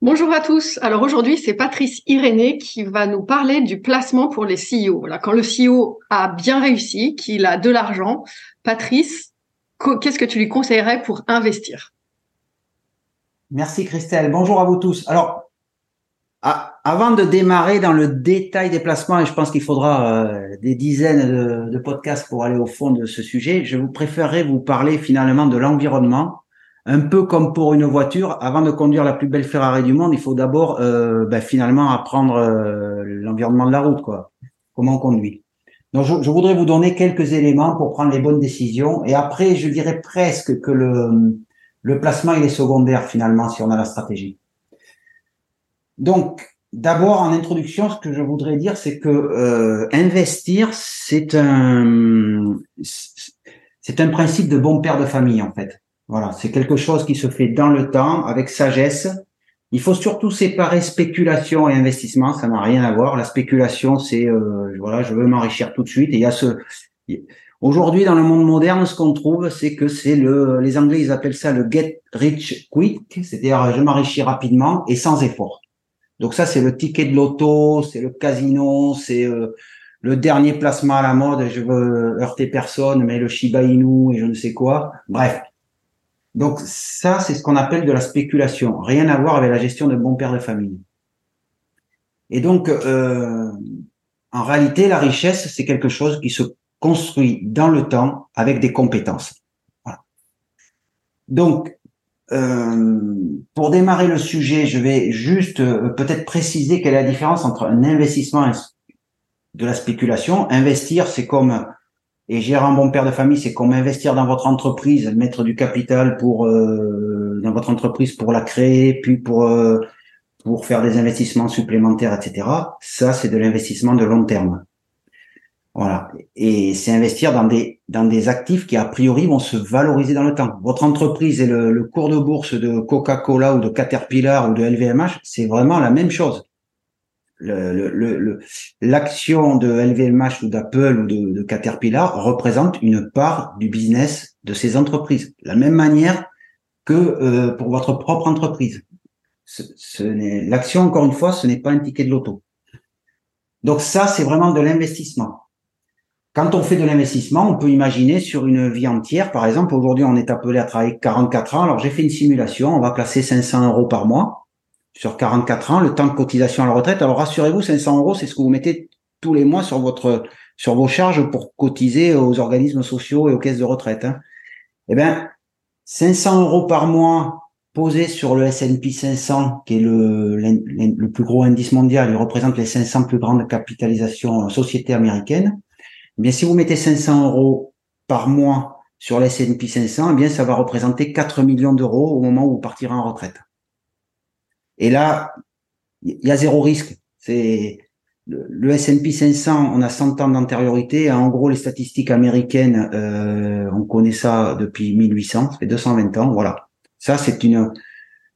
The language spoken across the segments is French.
Bonjour à tous. Alors aujourd'hui, c'est Patrice Irénée qui va nous parler du placement pour les CEO. Voilà, quand le CEO a bien réussi, qu'il a de l'argent, Patrice, qu'est-ce que tu lui conseillerais pour investir? Merci Christelle. Bonjour à vous tous. Alors, avant de démarrer dans le détail des placements, et je pense qu'il faudra euh, des dizaines de, podcasts pour aller au fond de ce sujet, je vous préférerais vous parler finalement de l'environnement un peu comme pour une voiture, avant de conduire la plus belle Ferrari du monde, il faut d'abord euh, ben, finalement apprendre euh, l'environnement de la route, quoi. Comment on conduit. Donc, je, voudrais vous donner quelques éléments pour prendre les bonnes décisions. Et après, je dirais presque que le, le placement, il est secondaire finalement si on a la stratégie. Donc, d'abord, en introduction, ce que je voudrais dire, c'est que euh, investir, c'est un, c'est un principe de bon père de famille en fait. Voilà, c'est quelque chose qui se fait dans le temps, avec sagesse. Il faut surtout séparer spéculation et investissement, ça n'a rien à voir. La spéculation, c'est euh, voilà, je veux m'enrichir tout de suite. Et il y a ce aujourd'hui dans le monde moderne, ce qu'on trouve, c'est que c'est le, les Anglais ils appellent ça le get rich quick, c'est-à-dire je m'enrichis rapidement et sans effort. Donc ça, c'est le ticket de loto, c'est le casino, c'est euh, le dernier placement à la mode. Je veux heurter personne, mais le Shiba Inu et je ne sais quoi. Bref, donc ça, c'est ce qu'on appelle de la spéculation. Rien à voir avec la gestion de bon père de famille. Et donc, euh, en réalité, la richesse, c'est quelque chose qui se construit dans le temps avec des compétences. Donc, euh, pour démarrer le sujet, je vais juste euh, peut-être préciser quelle est la différence entre un investissement et de la spéculation. Investir, c'est comme et gérer un bon père de famille, c'est comme investir dans votre entreprise, mettre du capital pour euh, dans votre entreprise pour la créer, puis pour euh, pour faire des investissements supplémentaires, etc. Ça, c'est de l'investissement de long terme. Voilà. Et c'est investir dans des dans des actifs qui a priori vont se valoriser dans le temps. Votre entreprise et le, le cours de bourse de Coca-Cola ou de Caterpillar ou de LVMH, c'est vraiment la même chose l'action le, le, de LVMH ou d'Apple ou de, de, Caterpillar représente une part du business de ces entreprises. De la même manière que euh, pour votre propre entreprise. Ce, ce l'action, encore une fois, ce n'est pas un ticket de loto. Donc ça, c'est vraiment de l'investissement. Quand on fait de l'investissement, on peut imaginer sur une vie entière, par exemple, aujourd'hui, on est appelé à travailler 44 ans. Alors, j'ai fait une simulation, on va placer 500 euros par mois sur 44 ans, le temps de cotisation à la retraite. Alors rassurez-vous, 500 euros, c'est ce que vous mettez tous les mois sur votre sur vos charges pour cotiser aux organismes sociaux et aux caisses de retraite. Hein. Eh bien, 500 euros par mois posés sur le S&P 500, qui est le, le, plus gros indice mondial, il représente les 500 plus grandes capitalisations euh, sociétés américaines. Eh bien, si vous mettez 500 euros par mois sur le S&P 500, eh bien, ça va représenter 4 millions d'euros au moment où vous partirez en retraite. Et là, il y a zéro risque. C'est le, S&P 500, on a 100 ans d'antériorité. En gros, les statistiques américaines, euh, on connaît ça depuis 1800, ça fait 220 ans. Voilà. Ça, c'est une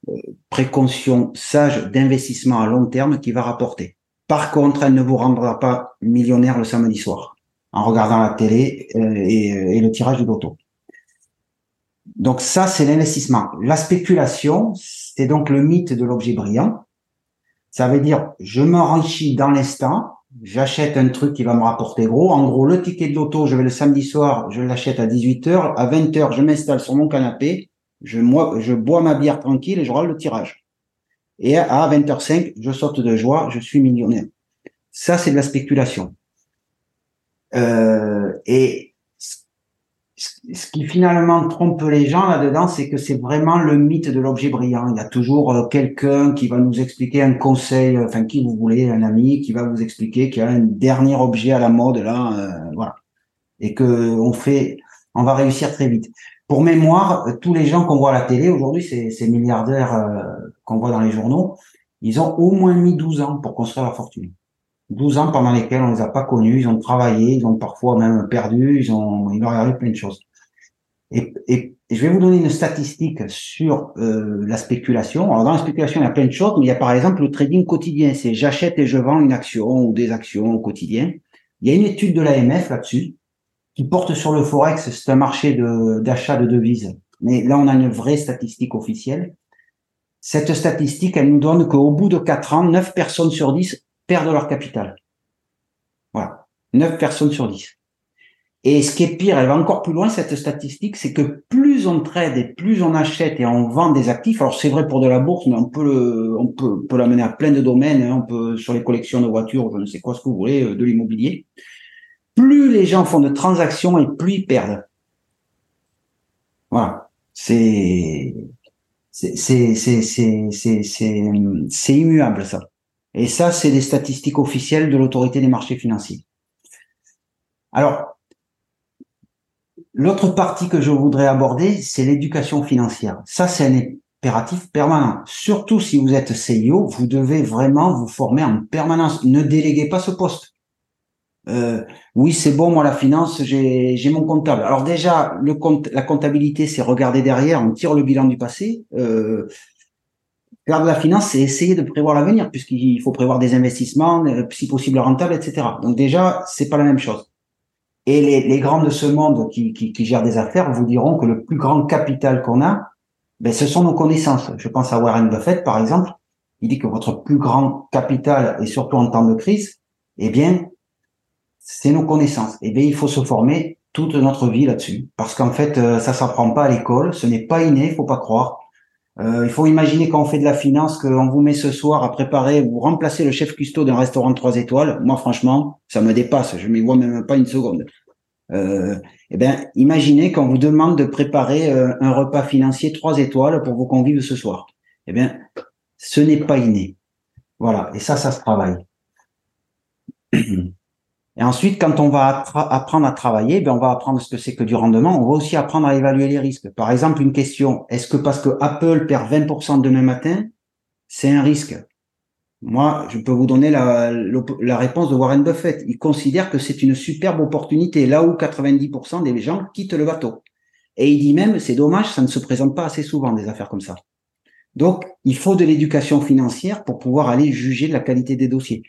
euh, précaution sage d'investissement à long terme qui va rapporter. Par contre, elle ne vous rendra pas millionnaire le samedi soir en regardant la télé euh, et, et, le tirage du loto. Donc ça, c'est l'investissement. La spéculation, c'est donc le mythe de l'objet brillant. Ça veut dire, je m'enrichis dans l'instant, j'achète un truc qui va me rapporter gros. En gros, le ticket de l'auto, je vais le samedi soir, je l'achète à 18h. À 20h, je m'installe sur mon canapé, je, bois ma bière tranquille et je râle le tirage. Et à 20h05, je saute de joie, je suis millionnaire. Ça, c'est de la spéculation. Euh, et ce qui finalement trompe les gens là-dedans, c'est que c'est vraiment le mythe de l'objet brillant. Il y a toujours euh, quelqu'un qui va nous expliquer un conseil, euh, enfin qui vous voulez, un ami, qui va vous expliquer qu'il y a un dernier objet à la mode là, euh, voilà, et que on fait, on va réussir très vite. Pour mémoire, tous les gens qu'on voit à la télé aujourd'hui, ces, ces milliardaires qu'on voit dans les journaux, ils ont au moins mis 12 ans pour construire leur fortune. 12 ans pendant lesquels on les a pas connus, ils ont travaillé, ils ont parfois même perdu, ils ont, il leur arrive plein de choses. Et, je vais vous donner une statistique sur euh, la spéculation. Alors dans la spéculation, il y a plein de choses, mais il y a par exemple le trading quotidien. C'est j'achète et je vends une action ou des actions au quotidien. Il y a une étude de l'AMF là-dessus qui porte sur le forex. C'est un marché d'achat de, de devises. Mais là, on a une vraie statistique officielle. Cette statistique, elle nous donne qu'au bout de 4 ans, 9 personnes sur 10 perdent leur capital. Voilà. 9 personnes sur 10. Et ce qui est pire, elle va encore plus loin, cette statistique, c'est que plus on trade et plus on achète et on vend des actifs, alors c'est vrai pour de la bourse, mais on peut le, on peut, peut l'amener à plein de domaines, hein, on peut, sur les collections de voitures, je ne sais quoi, ce que vous voulez, euh, de l'immobilier. Plus les gens font de transactions et plus ils perdent. Voilà. C'est, c'est, c'est, c'est, c'est, c'est, c'est immuable, ça. Et ça, c'est des statistiques officielles de l'autorité des marchés financiers. Alors, L'autre partie que je voudrais aborder, c'est l'éducation financière. Ça, c'est un impératif permanent. Surtout si vous êtes CEO, vous devez vraiment vous former en permanence. Ne déléguez pas ce poste. Euh, oui, c'est bon, moi la finance, j'ai mon comptable. Alors déjà, le compte, la comptabilité, c'est regarder derrière, on tire le bilan du passé. Euh, faire de la finance, c'est essayer de prévoir l'avenir, puisqu'il faut prévoir des investissements, euh, si possible rentables, etc. Donc déjà, c'est pas la même chose. Et les, les grands de ce monde qui, qui, qui, gèrent des affaires vous diront que le plus grand capital qu'on a, ben, ce sont nos connaissances. Je pense à Warren Buffett, par exemple. Il dit que votre plus grand capital, et surtout en temps de crise, eh bien, c'est nos connaissances. Eh bien, il faut se former toute notre vie là-dessus. Parce qu'en fait, euh, ça s'apprend pas à l'école, ce n'est pas inné, faut pas croire. Euh, il faut imaginer quand on fait de la finance, qu'on vous met ce soir à préparer, vous remplacer le chef cuistot d'un restaurant de trois étoiles. Moi, franchement, ça me dépasse. Je m'y vois même pas une seconde. Euh, eh bien, imaginez qu'on vous demande de préparer euh, un repas financier trois étoiles pour vos convives ce soir. Eh bien, ce n'est pas inné. Voilà. Et ça, ça se travaille. Et ensuite, quand on va apprendre à travailler, ben on va apprendre ce que c'est que du rendement. On va aussi apprendre à évaluer les risques. Par exemple, une question est-ce que parce que Apple perd 20% demain matin, c'est un risque? Moi, je peux vous donner la, la réponse de Warren Buffett. Il considère que c'est une superbe opportunité, là où 90% des gens quittent le bateau. Et il dit même, c'est dommage, ça ne se présente pas assez souvent des affaires comme ça. Donc, il faut de l'éducation financière pour pouvoir aller juger de la qualité des dossiers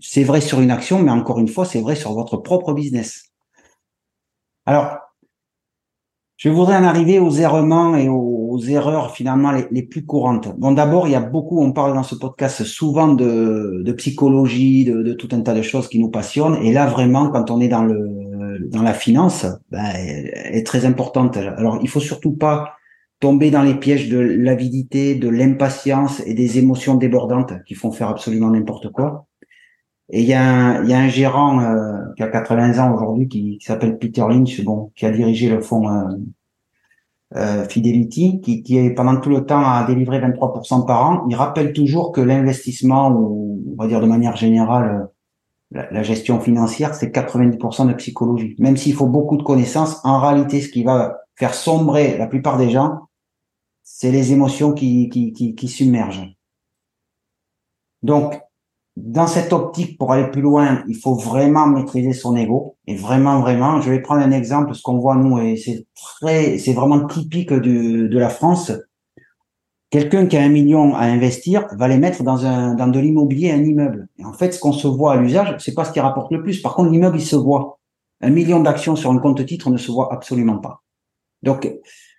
c'est vrai sur une action, mais encore une fois, c'est vrai sur votre propre business. Alors, je voudrais en arriver aux errements et aux, erreurs finalement les, plus courantes. Bon, d'abord, il y a beaucoup, on parle dans ce podcast souvent de, psychologie, de, tout un tas de choses qui nous passionnent. Et là, vraiment, quand on est dans le dans la finance, ben, elle est très importante. Alors, il faut surtout pas tomber dans les pièges de l'avidité, de l'impatience et des émotions débordantes qui font faire absolument n'importe quoi. Et il y, a un, y a un gérant euh, qui a 80 ans aujourd'hui qui, s'appelle Peter Lynch, bon, qui a dirigé le fonds euh, euh, Fidelity, qui, qui est pendant tout le temps à délivrer 23% par an. Il rappelle toujours que l'investissement, ou on va dire de manière générale, la, la gestion financière, c'est 90% de psychologie. Même s'il faut beaucoup de connaissances, en réalité, ce qui va faire sombrer la plupart des gens, c'est les émotions qui, qui, qui, qui submergent. Donc, dans cette optique, pour aller plus loin, il faut vraiment maîtriser son ego. Et vraiment, vraiment, je vais prendre un exemple, ce qu'on voit nous, et c'est très, c'est vraiment typique de, de la France. Quelqu'un qui a un million à investir va les mettre dans un, dans de l'immobilier, un immeuble. Et en fait, ce qu'on se voit à l'usage, c'est pas ce qui rapporte le plus. Par contre, l'immeuble, il se voit. Un million d'actions sur un compte titre ne se voit absolument pas. Donc,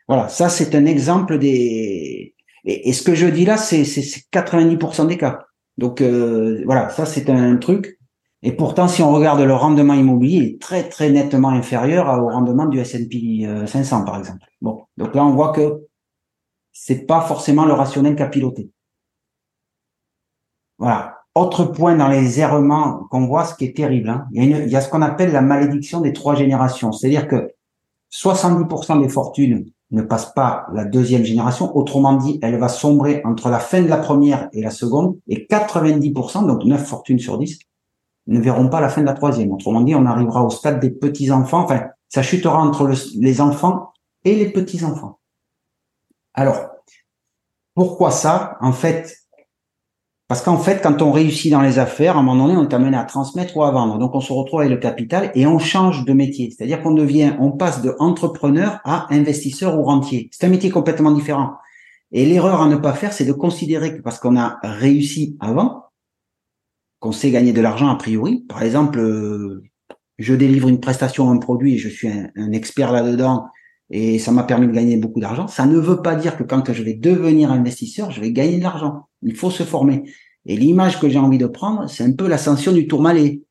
voilà, ça, c'est un exemple des, et, et ce que je dis là, c'est 90% des cas. Donc euh, voilà, ça c'est un truc. Et pourtant, si on regarde le rendement immobilier, il est très très nettement inférieur au rendement du S&P 500 euh, par exemple. Bon, donc là on voit que c'est pas forcément le rationnel qu'a piloté. Voilà. Autre point dans les errements qu'on voit, ce qui est terrible, hein, il, y a il y a ce qu'on appelle la malédiction des trois générations. C'est-à-dire que 70% des fortunes ne passe pas la deuxième génération. Autrement dit, elle va sombrer entre la fin de la première et la seconde. Et 90%, donc 9 fortunes sur 10, ne verront pas la fin de la troisième. Autrement dit, on arrivera au stade des petits-enfants. Enfin, ça chutera entre les enfants et les petits-enfants. Alors, pourquoi ça? En fait, Parce qu'en fait, quand on réussit dans les affaires, à un moment donné, on est amené à transmettre ou à vendre. Donc, on se retrouve avec le capital et on change de métier. C'est-à-dire qu'on devient, on passe de entrepreneur à investisseur ou rentier. C'est un métier complètement différent. Et l'erreur à ne pas faire, c'est de considérer que parce qu'on a réussi avant, qu'on sait gagner de l'argent a priori. Par exemple, euh, je délivre une prestation, un produit, et je suis un, expert là-dedans, et ça m'a permis de gagner beaucoup d'argent. Ça ne veut pas dire que quand je vais devenir investisseur, je vais gagner de l'argent. Il faut se former. Et l'image que j'ai envie de prendre, c'est un peu l'ascension du tourmalet.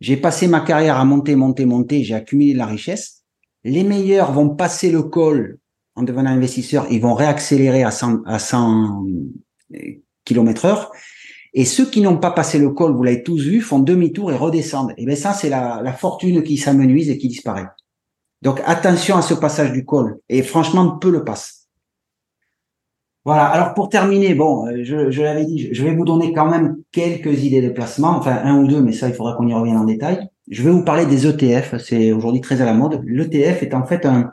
J'ai passé ma carrière à monter, monter, monter, j'ai accumulé de la richesse. Les meilleurs vont passer le col en devenant investisseurs, ils vont réaccélérer à 100, à 100 km heure. Et ceux qui n'ont pas passé le col, vous l'avez tous vu, font demi-tour et redescendent. Et bien ça, c'est la, la fortune qui s'amenuise et qui disparaît. Donc attention à ce passage du col. Et franchement, peu le passe. Voilà. Alors pour terminer, bon, euh, je, l'avais dit, je vais vous donner quand même quelques idées de placement, enfin un ou deux, mais ça, il faudra qu'on y revienne en détail. Je vais vous parler des ETF. C'est aujourd'hui très à la mode. L'ETF est en fait un,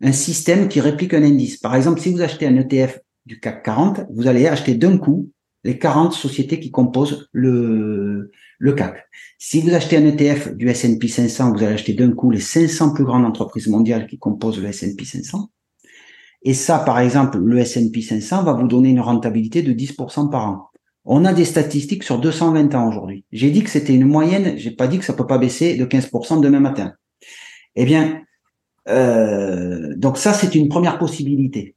un système qui réplique un indice. Par exemple, si vous achetez un ETF du CAC 40, vous allez acheter d'un coup les 40 sociétés qui composent le, le CAC. Si vous achetez un ETF du S&P 500, vous allez acheter d'un coup les 500 plus grandes entreprises mondiales qui composent le S&P 500. Et ça, par exemple, le S&P 500 va vous donner une rentabilité de 10% par an. On a des statistiques sur 220 ans aujourd'hui. J'ai dit que c'était une moyenne, j'ai pas dit que ça peut pas baisser de 15% demain matin. Eh bien, euh, donc ça, c'est une première possibilité.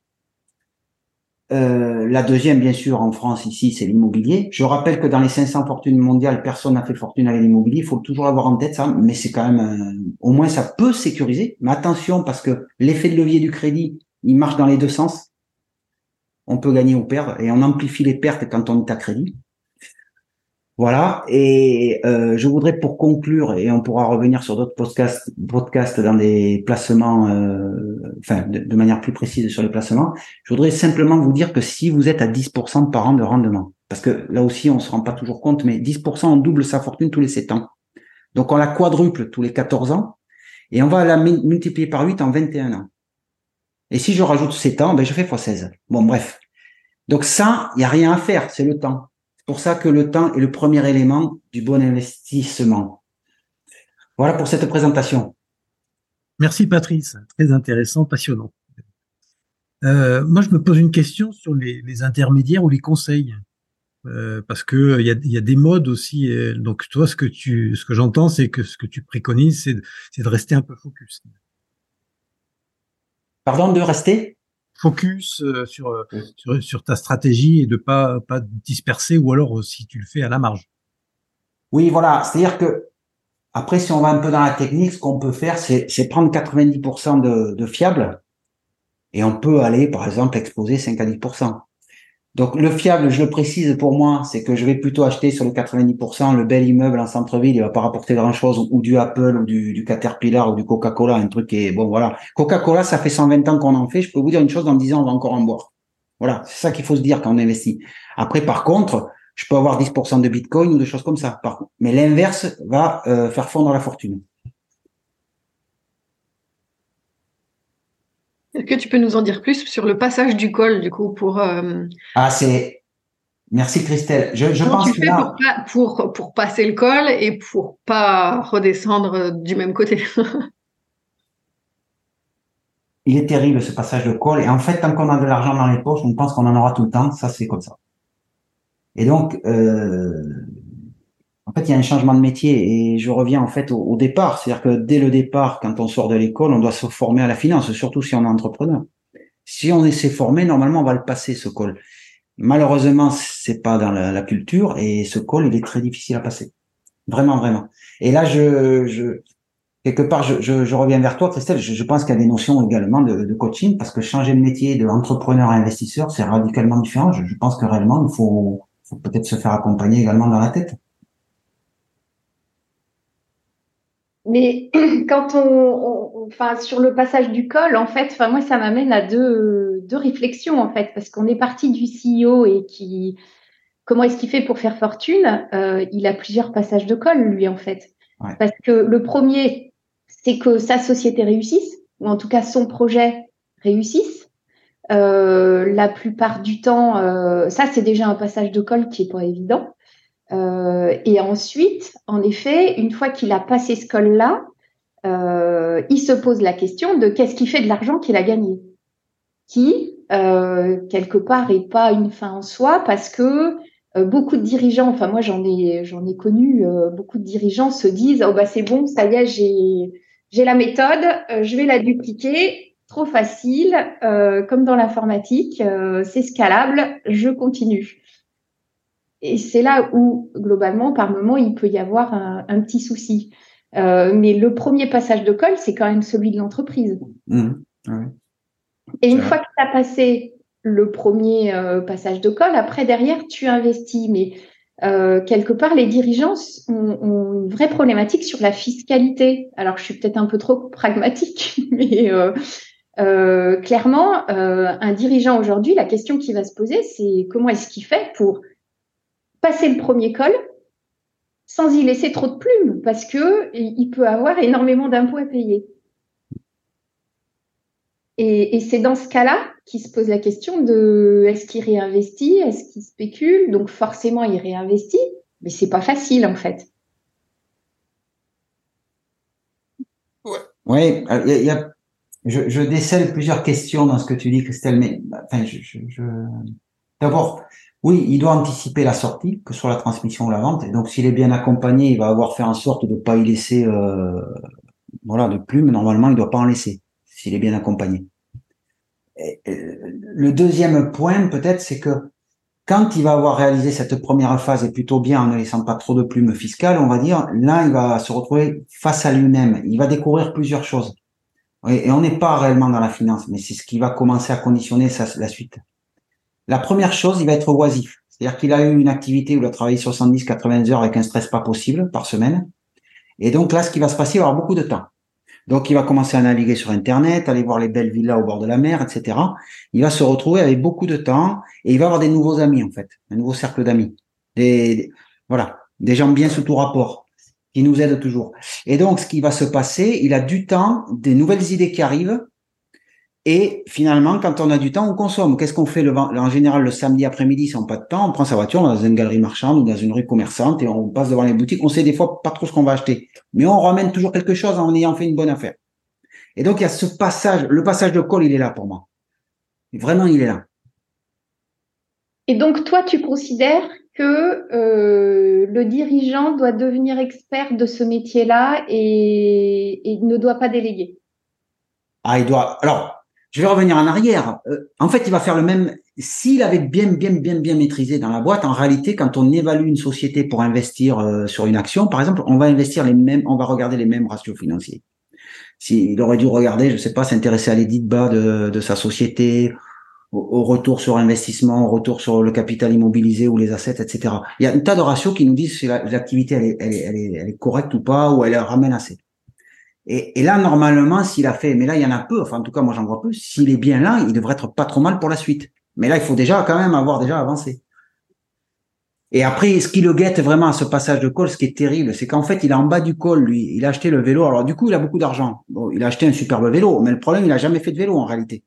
Euh, la deuxième, bien sûr, en France, ici, c'est l'immobilier. Je rappelle que dans les 500 fortunes mondiales, personne n'a fait fortune avec l'immobilier. Il faut toujours avoir en tête ça, mais c'est quand même, euh, au moins, ça peut sécuriser. Mais attention, parce que l'effet de levier du crédit, il marche dans les deux sens. On peut gagner ou perdre, et on amplifie les pertes quand on est à crédit. Voilà. Et euh, je voudrais pour conclure, et on pourra revenir sur d'autres podcasts, podcasts dans des placements, euh, enfin de, manière plus précise sur les placements. Je voudrais simplement vous dire que si vous êtes à 10% par an de rendement, parce que là aussi on se rend pas toujours compte, mais 10% on double sa fortune tous les 7 ans. Donc on la quadruple tous les 14 ans, et on va la multiplier par 8 en 21 ans. Et si je rajoute 7 ans, ben je fais x16. Bon bref. Donc ça, il n'y a rien à faire, c'est le temps. C'est pour ça que le temps est le premier élément du bon investissement. Voilà pour cette présentation. Merci Patrice, très intéressant, passionnant. Euh, moi, je me pose une question sur les, intermédiaires ou les conseils, euh, parce que il y a, des modes aussi. Euh, donc, toi, ce que tu, ce que j'entends, c'est que ce que tu préconises, c'est de rester un peu focus. Pardon, de rester? Focus euh, euh, sur, sur, ta stratégie et de pas pas disperser ou alors euh, si tu le fais à la marge. Oui, voilà. C'est-à-dire que après, si on va un peu dans la technique, ce qu'on peut faire, c'est prendre 90% de, de fiable et on peut aller, par exemple, exposer 5 à 10%. Donc le fiable, je le précise pour moi, c'est que je vais plutôt acheter sur les 90% le bel immeuble en centre-ville, il va pas rapporter grand-chose, ou du Apple, ou du, Caterpillar, ou du Coca-Cola, un truc qui est bon, voilà. Coca-Cola, ça fait 120 ans qu'on en fait. Je peux vous dire une chose, dans 10 ans, on va encore en boire. Voilà, c'est ça qu'il faut se dire quand on investit. Après, par contre, je peux avoir 10% de Bitcoin ou des choses comme ça. Par contre. Mais l'inverse va euh, faire fondre la fortune. Est-ce que tu peux nous en dire plus sur le passage du col, du coup, pour... Euh, ah, c'est... Merci Christelle. Je, je pense tu fais pour, pour, pour, passer le col et pour pas redescendre du même côté? Il est terrible ce passage de col. Et en fait, tant qu'on a de l'argent dans les poches, on pense qu'on en aura tout le temps. Ça, c'est comme ça. Et donc, euh, en fait, il y a un changement de métier et je reviens en fait au, départ. C'est-à-dire que dès le départ, quand on sort de l'école, on doit se former à la finance, surtout si on est entrepreneur. Si on s'est formé, normalement, on va le passer, ce col. Malheureusement, c'est pas dans la, culture et ce col, il est très difficile à passer. Vraiment, vraiment. Et là, je, je quelque part, je, je, reviens vers toi, Christelle. Je, pense qu'il y a des notions également de, de, coaching parce que changer de métier de entrepreneur à investisseur, c'est radicalement différent. Je, pense que réellement, il faut, faut peut-être se faire accompagner également dans la tête. Mais quand on, enfin, sur le passage du col, en fait, enfin, moi, ça m'amène à deux, deux réflexions, en fait, parce qu'on est parti du CEO et qui, comment est-ce qu'il fait pour faire fortune euh, Il a plusieurs passages de col, lui, en fait. Parce que le premier, c'est que sa société réussisse, ou en tout cas son projet réussisse. la plupart du temps, ça c'est déjà un passage de col qui est pas évident. Et ensuite, en effet, une fois qu'il a passé ce col-là, il se pose la question de qu'est-ce qu'il fait de l'argent qu'il a gagné, qui quelque part est pas une fin en soi parce que euh, beaucoup de dirigeants, enfin moi j'en ai j'en ai connu, euh, beaucoup de dirigeants se disent oh bah c'est bon, ça y est, j'ai j'ai la méthode, euh, je vais la dupliquer, trop facile, comme dans l'informatique, c'est scalable, je continue. Et c'est là où globalement par moment il peut y avoir un, un petit souci. mais le premier passage de col, c'est quand même celui de l'entreprise. Mmh. Et une fois que tu as passé le premier euh, passage de col. Après, derrière, tu investis. Mais euh, quelque part, les dirigeants ont, une vraie problématique sur la fiscalité. Alors, je suis peut-être un peu trop pragmatique, mais euh, clairement, un dirigeant aujourd'hui, la question qui va se poser, c'est comment est-ce qu'il fait pour passer le premier col sans y laisser trop de plumes, parce que il peut avoir énormément d'impôts à payer. Et, c'est dans ce cas-là qu'il se pose la question de est-ce qu'il réinvestit, est-ce qu'il spécule? Donc forcément, il réinvestit, mais c'est pas facile en fait. Oui, il y a, je, décèle plusieurs questions dans ce que tu dis, Christelle. Mais enfin, je, d'abord, oui, il doit anticiper la sortie, que ce soit la transmission ou la vente. Et donc, s'il est bien accompagné, il va avoir fait en sorte de ne pas y laisser, euh, voilà, de plumes. Normalement, il ne doit pas en laisser s'il est bien accompagné. le deuxième point, peut-être, c'est que quand il va avoir réalisé cette première phase et plutôt bien en ne laissant pas trop de plumes fiscales, on va dire, là, il va se retrouver face à lui-même. Il va découvrir plusieurs choses. Et on n'est pas réellement dans la finance, mais c'est ce qui va commencer à conditionner la suite. La première chose, il va être oisif. C'est-à-dire qu'il a eu une activité où il a travaillé 70, 80 heures avec un stress pas possible par semaine. Et donc là, ce qui va se passer, il va avoir beaucoup de temps. Donc, il va commencer à naviguer sur Internet, aller voir les belles villas au bord de la mer, etc. Il va se retrouver avec beaucoup de temps et il va avoir des nouveaux amis, en fait, un nouveau cercle d'amis. Des, voilà, des gens bien sous tout rapport, qui nous aident toujours. Et donc, ce qui va se passer, il a du temps, des nouvelles idées qui arrivent, et finalement, quand on a du temps, on consomme. Qu'est-ce qu'on fait le, en général le samedi après-midi si on n'a pas de temps On prend sa voiture, on va dans une galerie marchande ou dans une rue commerçante et on passe devant les boutiques. On sait des fois pas trop ce qu'on va acheter, mais on ramène toujours quelque chose en ayant fait une bonne affaire. Et donc il y a ce passage, le passage de col, il est là pour moi. Vraiment, il est là. Et donc toi, tu considères que euh, le dirigeant doit devenir expert de ce métier-là et, et ne doit pas déléguer? Ah, il doit. Alors, je vais revenir en arrière. Euh, en fait, il va faire le même. S'il avait bien, bien, bien, bien maîtrisé dans la boîte, en réalité, quand on évalue une société pour investir euh, sur une action, par exemple, on va investir les mêmes, on va regarder les mêmes ratios financiers. S'il aurait dû regarder, je sais pas, s'intéresser à l'édit bas de, de sa société, au, retour sur investissement, au retour sur le capital immobilisé ou les assets, etc. Il y a un tas de ratios qui nous disent si l'activité elle, est, elle, est, elle est correcte ou pas, ou elle ramène assez. Et, là, normalement, s'il a fait, mais là, il y en a peu, enfin, en tout cas, moi, j'en vois peu, s'il est bien là, il devrait être pas trop mal pour la suite. Mais là, il faut déjà, quand même, avoir déjà avancé. Et après, ce qui le guette vraiment à ce passage de col, ce qui est terrible, c'est qu'en fait, il est en bas du col, lui. Il a acheté le vélo. Alors, du coup, il a beaucoup d'argent. Il a acheté un superbe vélo. Mais le problème, il a jamais fait de vélo, en réalité.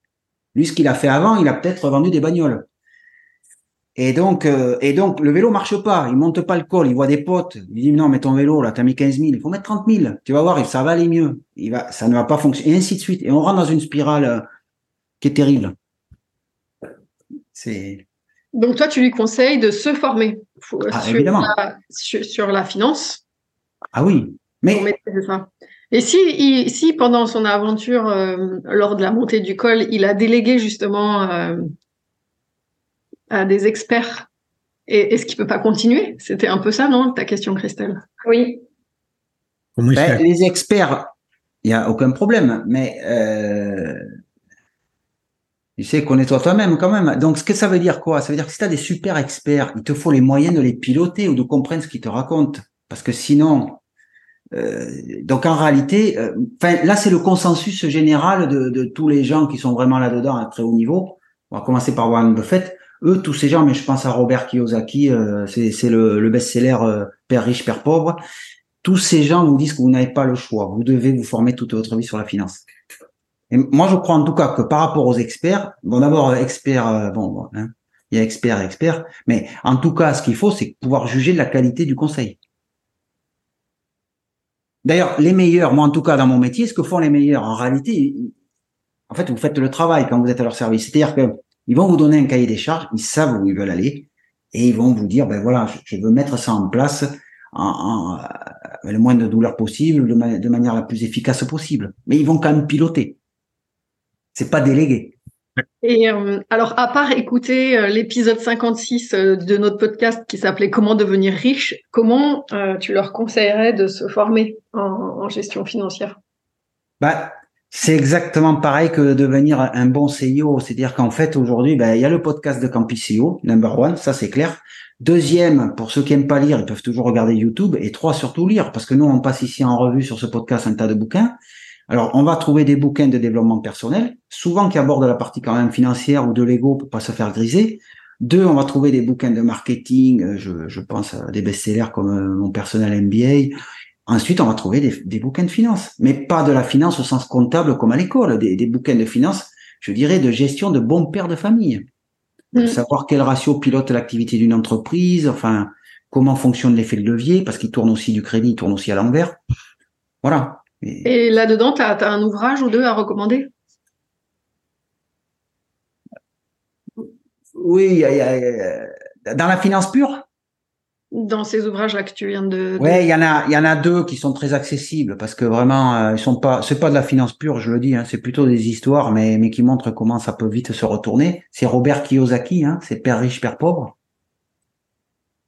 Lui, ce qu'il a fait avant, il a peut-être vendu des bagnoles. Et donc, euh, et donc, le vélo marche pas. Il monte pas le col. Il voit des potes. Il dit non, mais ton vélo là, t'as mis 15 000. Il faut mettre 30 000. Tu vas voir, ça va aller mieux. Il va, ça ne va pas fonctionner. Et ainsi de suite. Et on rentre dans une spirale euh, qui est terrible. C'est. Donc toi, tu lui conseilles de se former ah, sur, la, sur, la, finance. Ah oui. Mais. Et si, si pendant son aventure, euh, lors de la montée du col, il a délégué justement à des experts. Et est-ce qu'il peut pas continuer? C'était un peu ça, non, ta question, Christelle? Oui. Ben, les experts, il n'y a aucun problème, mais euh, tu sais, connais-toi toi-même quand même. Donc, ce que ça veut dire quoi? Ça veut dire que si tu as des super experts, il te faut les moyens de les piloter ou de comprendre ce qu'ils te racontent. Parce que sinon, euh, donc en réalité, euh, enfin là c'est le consensus général de, de, tous les gens qui sont vraiment là-dedans à très haut niveau. On va commencer par Warren Buffett eux, tous ces gens, mais je pense à Robert Kiyosaki, euh, c'est le, best-seller euh, Père riche, Père pauvre. Tous ces gens vous disent que vous n'avez pas le choix. Vous devez vous former toute votre vie sur la finance. Et moi, je crois en tout cas que par rapport aux experts, bon, d'abord, experts, bon, bon hein, il y a experts experts, mais en tout cas, ce qu'il faut, c'est pouvoir juger de la qualité du conseil. D'ailleurs, les meilleurs, moi en tout cas dans mon métier, ce que font les meilleurs, en réalité, en fait, vous faites le travail quand vous êtes à leur service. C'est-à-dire que ils vont vous donner un cahier des charges, ils savent où ils veulent aller, et ils vont vous dire, ben voilà, je veux mettre ça en place en, en euh, le moins de douleur possible, de, de, manière la plus efficace possible. Mais ils vont quand même piloter. C'est pas délégué. Et euh, alors, à part écouter euh, l'épisode 56 euh, de notre podcast qui s'appelait Comment devenir riche, comment tu leur conseillerais de se former en, gestion financière? Bah, C'est exactement pareil que devenir un bon CEO. C'est-à-dire qu'en fait, aujourd'hui, bah, il y a le podcast de Campus CEO, number one, ça c'est clair. Deuxième, pour ceux qui aiment pas lire, ils peuvent toujours regarder YouTube. Et trois, surtout lire, parce que nous, on passe ici en revue sur ce podcast un tas de bouquins. Alors, on va trouver des bouquins de développement personnel, souvent qui abordent la partie quand même financière ou de l'ego pour pas se faire griser. Deux, on va trouver des bouquins de marketing, euh, je, je pense à des best-sellers comme euh, mon personnel MBA. Ensuite, on va trouver des, des, bouquins de finance, mais pas de la finance au sens comptable comme à l'école, des, des, bouquins de finance, je dirais, de gestion de bons pères de famille. Mm. Savoir quel ratio pilote l'activité d'une entreprise, enfin, comment fonctionne l'effet de levier, parce qu'il tourne aussi du crédit, il tourne aussi à l'envers. Voilà. Et là-dedans, tu as, un ouvrage ou deux à recommander? Oui, dans la finance pure? Dans ces ouvrages-là que tu viens de. Oui, il y en a, il y en a deux qui sont très accessibles parce que vraiment, euh, ils sont pas, c'est pas de la finance pure, je le dis, hein, c'est plutôt des histoires, mais mais qui montrent comment ça peut vite se retourner. C'est Robert Kiyosaki, hein, c'est Père riche, Père pauvre.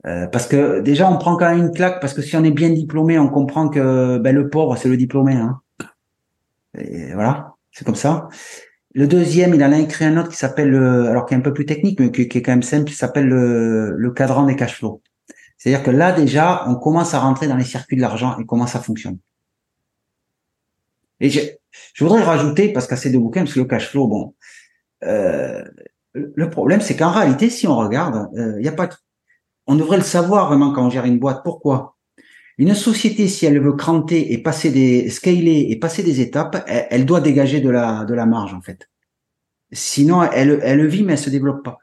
Euh, parce que déjà, on prend quand même une claque, parce que si on est bien diplômé, on comprend que ben, le pauvre, c'est le diplômé. Hein. Et voilà, c'est comme ça. Le deuxième, il en a écrit un autre qui s'appelle, alors qui est un peu plus technique, mais qui, est quand même simple, qui s'appelle le, le cadran des cash flows. C'est-à-dire que là, déjà, on commence à rentrer dans les circuits de l'argent et comment ça fonctionne. Et je, voudrais rajouter, parce qu'à ces deux bouquins, parce que le cash flow, bon, euh, le problème, c'est qu'en réalité, si on regarde, il euh, n'y a pas on devrait le savoir vraiment quand on gère une boîte. Pourquoi? Une société, si elle veut cranter et passer des scaler et passer des étapes, elle, doit dégager de la de la marge en fait. Sinon, elle elle vit mais elle se développe pas.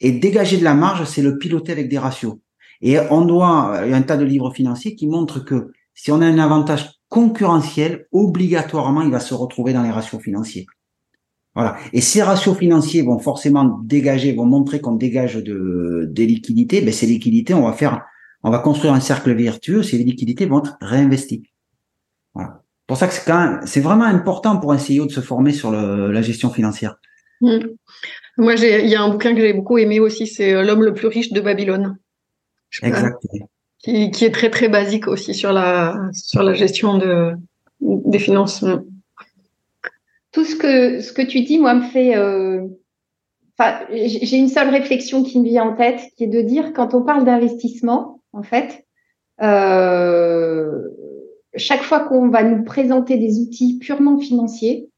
Et dégager de la marge, c'est le piloter avec des ratios. Et on doit, il y a un tas de livres financiers qui montrent que si on a un avantage concurrentiel, obligatoirement, il va se retrouver dans les ratios financiers. Voilà. Et ces ratios financiers vont forcément dégager, vont montrer qu'on dégage de, des liquidités. Ben, ces liquidités, on va faire, on va construire un cercle vertueux. Ces liquidités vont être réinvesties. Voilà. Pour ça que c'est quand même, c'est vraiment important pour un CEO de se former sur le, la gestion financière. Mmh. Moi, il y a un bouquin que j'ai beaucoup aimé aussi, c'est euh, L'homme le plus riche de Babylone. Exactement. Qui, qui, est très très basique aussi sur la sur la gestion de des finances. Tout ce que, ce que tu dis, moi, me fait. Euh, enfin, j'ai une seule réflexion qui me vient en tête, qui est de dire, quand on parle d'investissement, en fait, euh, chaque fois qu'on va nous présenter des outils purement financiers,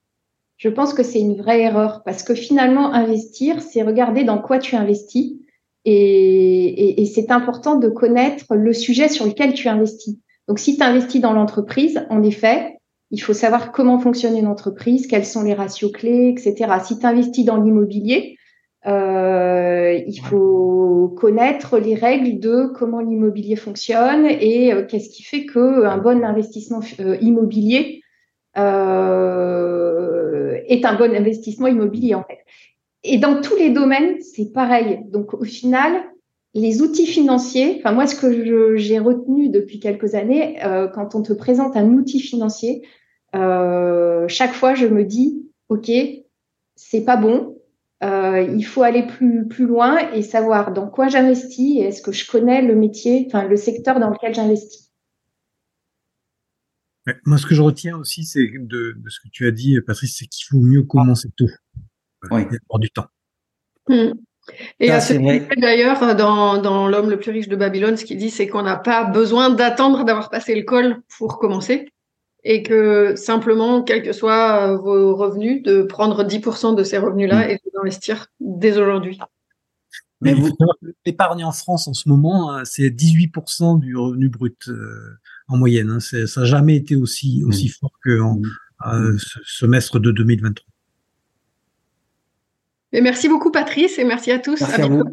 je pense que c'est une vraie erreur parce que finalement, investir, c'est regarder dans quoi tu investis et, et, et c'est important de connaître le sujet sur lequel tu investis. Donc, si tu investis dans l'entreprise, en effet, il faut savoir comment fonctionne une entreprise, quels sont les ratios clés, etc. Si tu investis dans l'immobilier, euh, il faut connaître les règles de comment l'immobilier fonctionne et euh, qu'est-ce qui fait que un bon investissement euh, immobilier euh, est un bon investissement immobilier en fait. Et dans tous les domaines, c'est pareil. Donc au final, les outils financiers, enfin moi ce que j'ai retenu depuis quelques années, euh, quand on te présente un outil financier, euh, chaque fois je me dis, ok, c'est pas bon, euh, il faut aller plus plus loin et savoir dans quoi j'investis et est-ce que je connais le métier, enfin le secteur dans lequel j'investis. Moi, ce que je retiens aussi, c'est de, de, ce que tu as dit, Patrice, c'est qu'il faut mieux commencer tôt. Oui. Avoir du temps. Hmm. Et à ce d'ailleurs, dans, dans L'homme le plus riche de Babylone, ce qu'il dit, c'est qu'on n'a pas besoin d'attendre d'avoir passé le col pour commencer. Et que simplement, quels que soient vos revenus, de prendre 10% de ces revenus-là mm. et de l'investir dès aujourd'hui. Mais vous... l'épargne en France en ce moment, hein, c'est 18% du revenu brut euh, en moyenne. Hein. Ça n'a jamais été aussi, aussi mm. fort qu'en ce semestre de 2023. Et merci beaucoup Patrice et merci à tous. Merci à, vous.